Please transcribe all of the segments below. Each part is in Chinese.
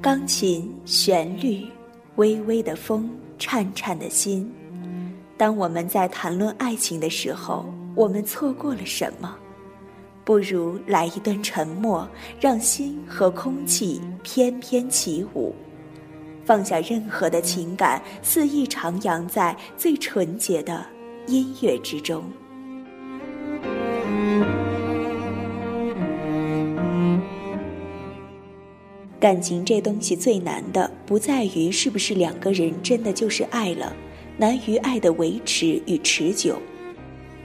钢琴旋律，微微的风，颤颤的心。当我们在谈论爱情的时候，我们错过了什么？不如来一段沉默，让心和空气翩翩起舞，放下任何的情感，肆意徜徉在最纯洁的音乐之中。感情这东西最难的，不在于是不是两个人真的就是爱了，难于爱的维持与持久。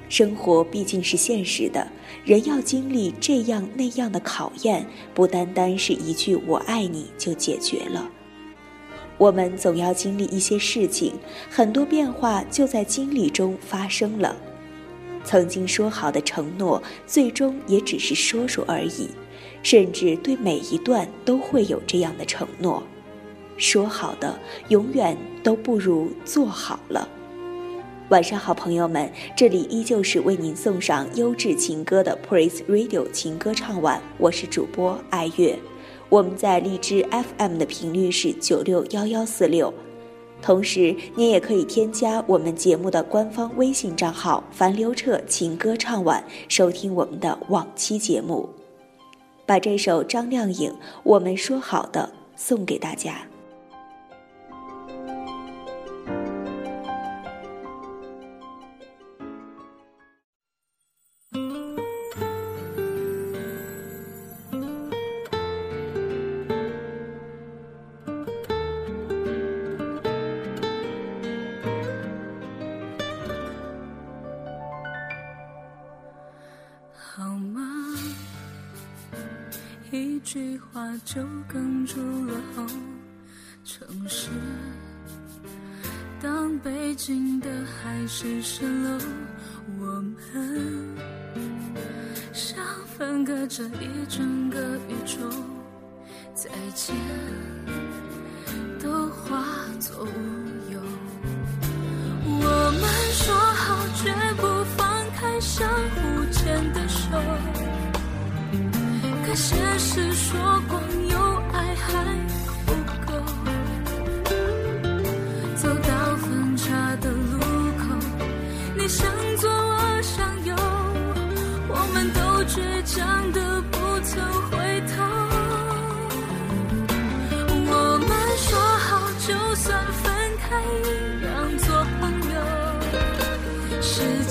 生活毕竟是现实的，人要经历这样那样的考验，不单单是一句“我爱你”就解决了。我们总要经历一些事情，很多变化就在经历中发生了。曾经说好的承诺，最终也只是说说而已。甚至对每一段都会有这样的承诺，说好的永远都不如做好了。晚上好，朋友们，这里依旧是为您送上优质情歌的 Praise Radio 情歌唱晚，我是主播爱月。我们在荔枝 FM 的频率是九六幺幺四六，同时您也可以添加我们节目的官方微信账号“樊刘彻情歌唱晚”，收听我们的往期节目。把这首张靓颖《我们说好的》送给大家。好一句话就哽住了喉。城市，当北京的海市蜃楼，我们像分隔着一整个宇宙，再见都化作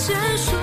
结束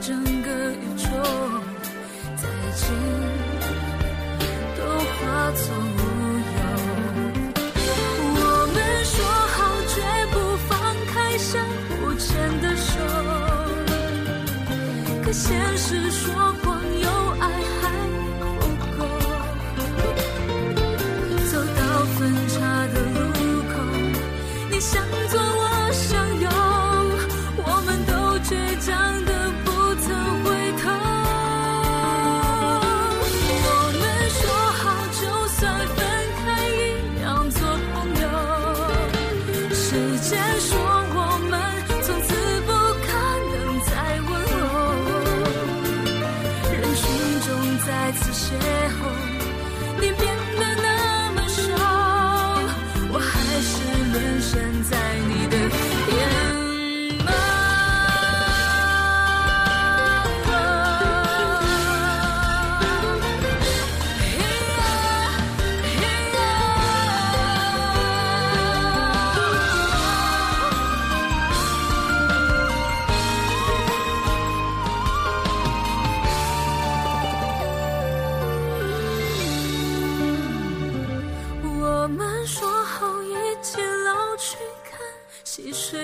整个宇宙，再见，都化作乌有。我们说好绝不放开相互牵的手，可现实说。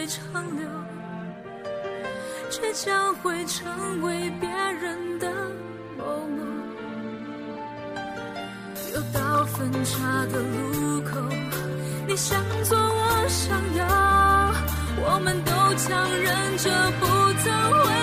长流，却将会成为别人的某某。又到分岔的路口，你向左，我向右，我们都强忍着不曾回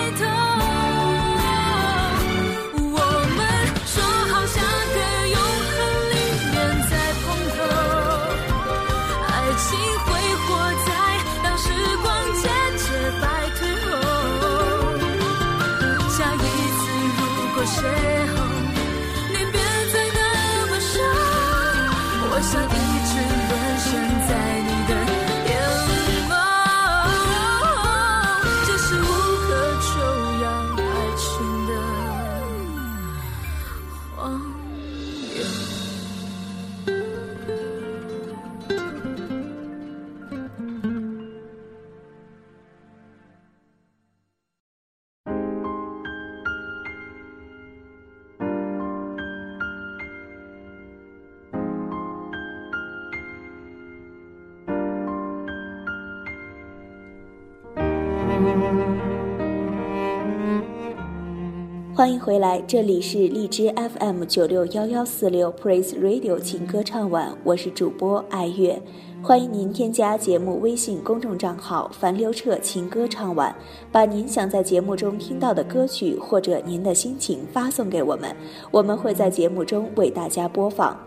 欢迎回来，这里是荔枝 FM 九六幺幺四六 Praise Radio 情歌唱晚，我是主播爱乐，欢迎您添加节目微信公众账号“樊刘彻情歌唱晚”，把您想在节目中听到的歌曲或者您的心情发送给我们，我们会在节目中为大家播放。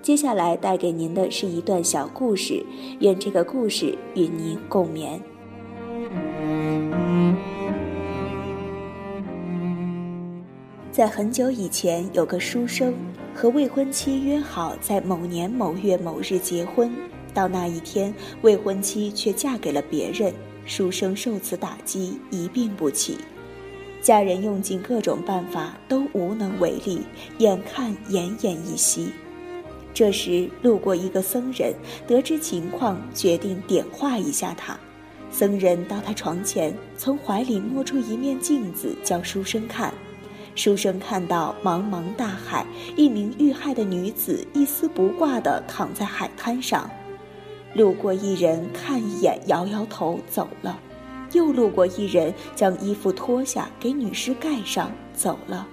接下来带给您的是一段小故事，愿这个故事与您共勉。在很久以前，有个书生和未婚妻约好在某年某月某日结婚。到那一天，未婚妻却嫁给了别人，书生受此打击，一病不起。家人用尽各种办法，都无能为力，眼看奄奄一息。这时，路过一个僧人，得知情况，决定点化一下他。僧人到他床前，从怀里摸出一面镜子，叫书生看。书生看到茫茫大海，一名遇害的女子一丝不挂地躺在海滩上。路过一人看一眼，摇摇头走了；又路过一人，将衣服脱下给女尸盖上走了；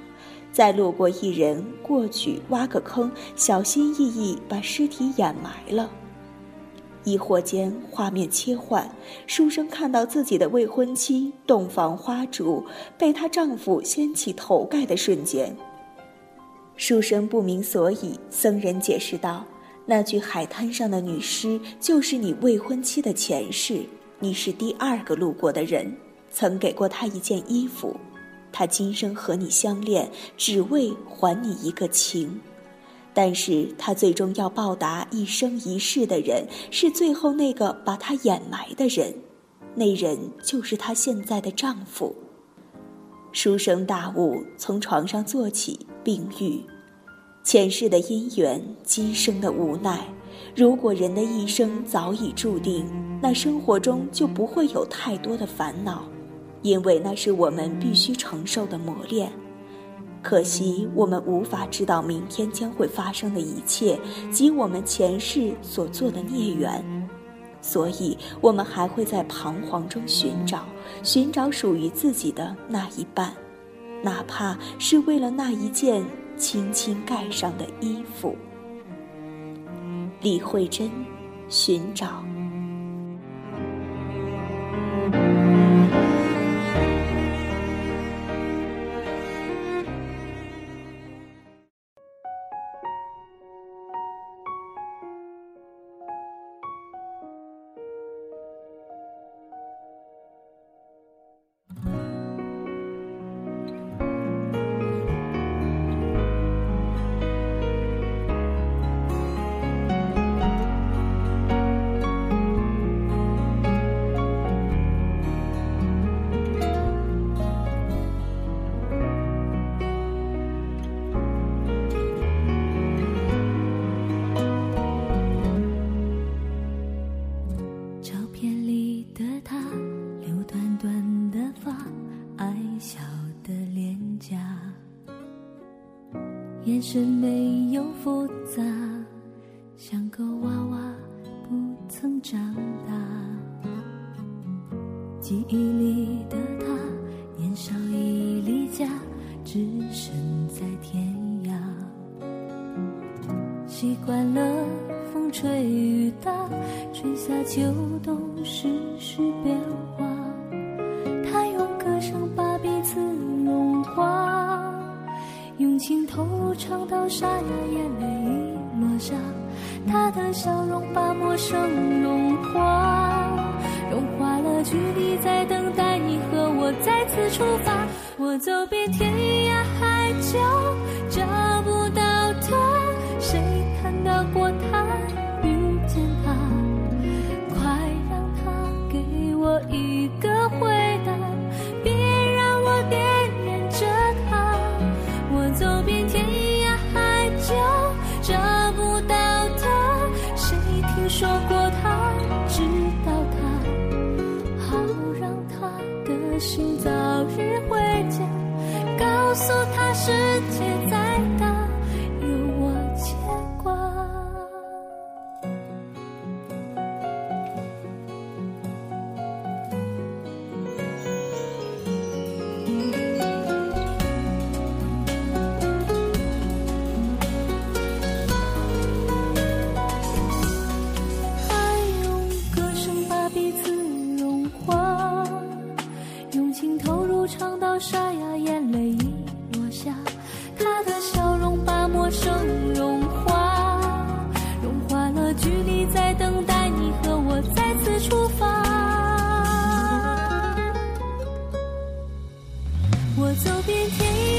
再路过一人，过去挖个坑，小心翼翼把尸体掩埋了。疑惑间，画面切换，书生看到自己的未婚妻洞房花烛，被她丈夫掀起头盖的瞬间。书生不明所以，僧人解释道：“那具海滩上的女尸，就是你未婚妻的前世，你是第二个路过的人，曾给过她一件衣服，她今生和你相恋，只为还你一个情。”但是他最终要报答一生一世的人，是最后那个把他掩埋的人，那人就是她现在的丈夫。书生大悟，从床上坐起，病愈。前世的姻缘，今生的无奈。如果人的一生早已注定，那生活中就不会有太多的烦恼，因为那是我们必须承受的磨练。可惜，我们无法知道明天将会发生的一切及我们前世所做的孽缘，所以我们还会在彷徨中寻找，寻找属于自己的那一半，哪怕是为了那一件轻轻盖上的衣服。李慧珍，寻找。眼神没有复杂，像个娃娃不曾长大。记忆里的他，年少已离家，只身在天涯。习惯了风吹雨打，春夏秋冬世事变化。唱到沙哑，眼泪已落下。他的笑容把陌生融化，融化了距离，在等待你和我再次出发。我走遍天涯海角，找不到他。谁看到过他，遇见他？快让他给我一我走遍天涯。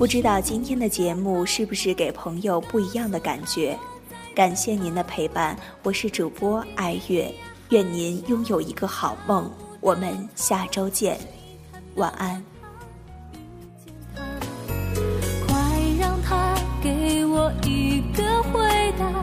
不知道今天的节目是不是给朋友不一样的感觉？感谢您的陪伴，我是主播爱月，愿您拥有一个好梦，我们下周见，晚安。快让他给我一个回答，